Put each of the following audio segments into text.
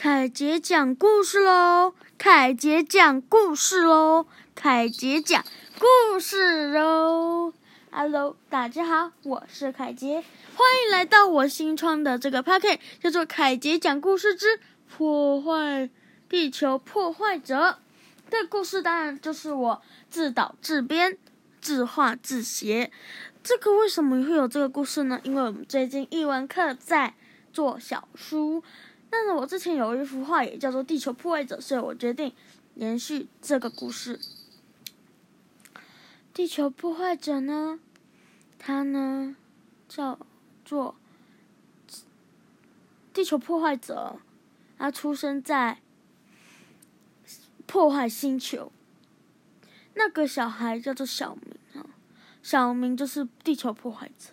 凯杰讲故事喽！凯杰讲故事喽！凯杰讲故事喽！Hello，大家好，我是凯杰，欢迎来到我新创的这个 p a c k e t 叫做《凯杰讲故事之破坏地球破坏者》。这故事当然就是我自导自编、自画自写。这个为什么会有这个故事呢？因为我们最近译文课在做小书。但是我之前有一幅画也叫做《地球破坏者》，所以我决定延续这个故事。地球破坏者呢，他呢叫做地球破坏者，他出生在破坏星球。那个小孩叫做小明啊，小明就是地球破坏者，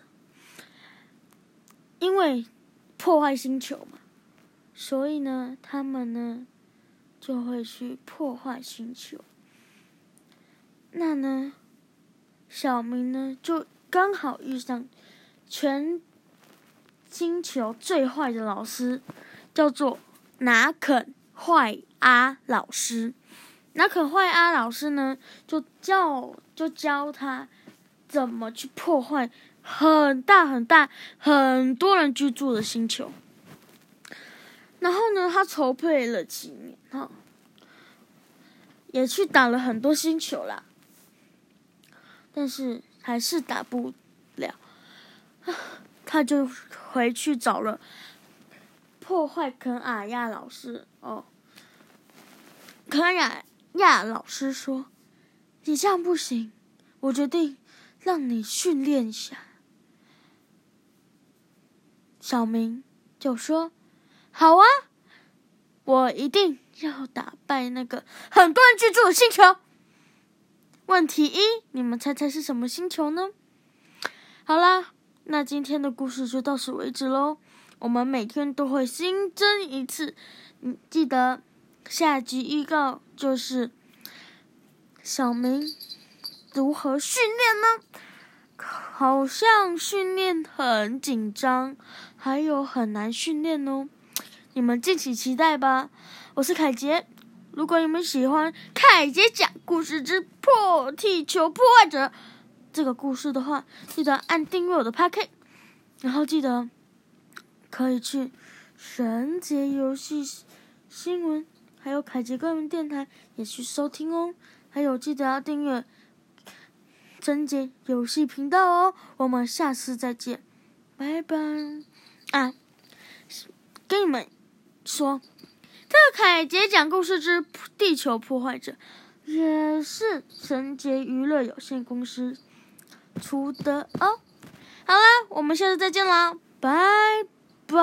因为破坏星球嘛。所以呢，他们呢就会去破坏星球。那呢，小明呢就刚好遇上全星球最坏的老师，叫做拿肯坏阿老师。拿肯坏阿老师呢，就教就教他怎么去破坏很大很大很多人居住的星球。然后呢，他筹备了几年，哈，也去打了很多星球啦，但是还是打不了，他就回去找了破坏肯阿亚老师哦。肯阿亚老师说：“你这样不行，我决定让你训练一下。”小明就说。好啊，我一定要打败那个很多人居住的星球。问题一，你们猜猜是什么星球呢？好啦，那今天的故事就到此为止喽。我们每天都会新增一次，你记得下集预告就是小明如何训练呢？好像训练很紧张，还有很难训练哦。你们敬请期待吧！我是凯杰。如果你们喜欢凯杰讲故事之破地球破坏者这个故事的话，记得按订阅我的 p a c k e t 然后记得可以去神杰游戏新闻，还有凯杰个人电台也去收听哦。还有记得要订阅贞节游戏频道哦。我们下次再见，拜拜啊！跟你们。说，特凯杰讲故事之地球破坏者，也是神杰娱乐有限公司出的哦。好了，我们下次再见啦，拜拜。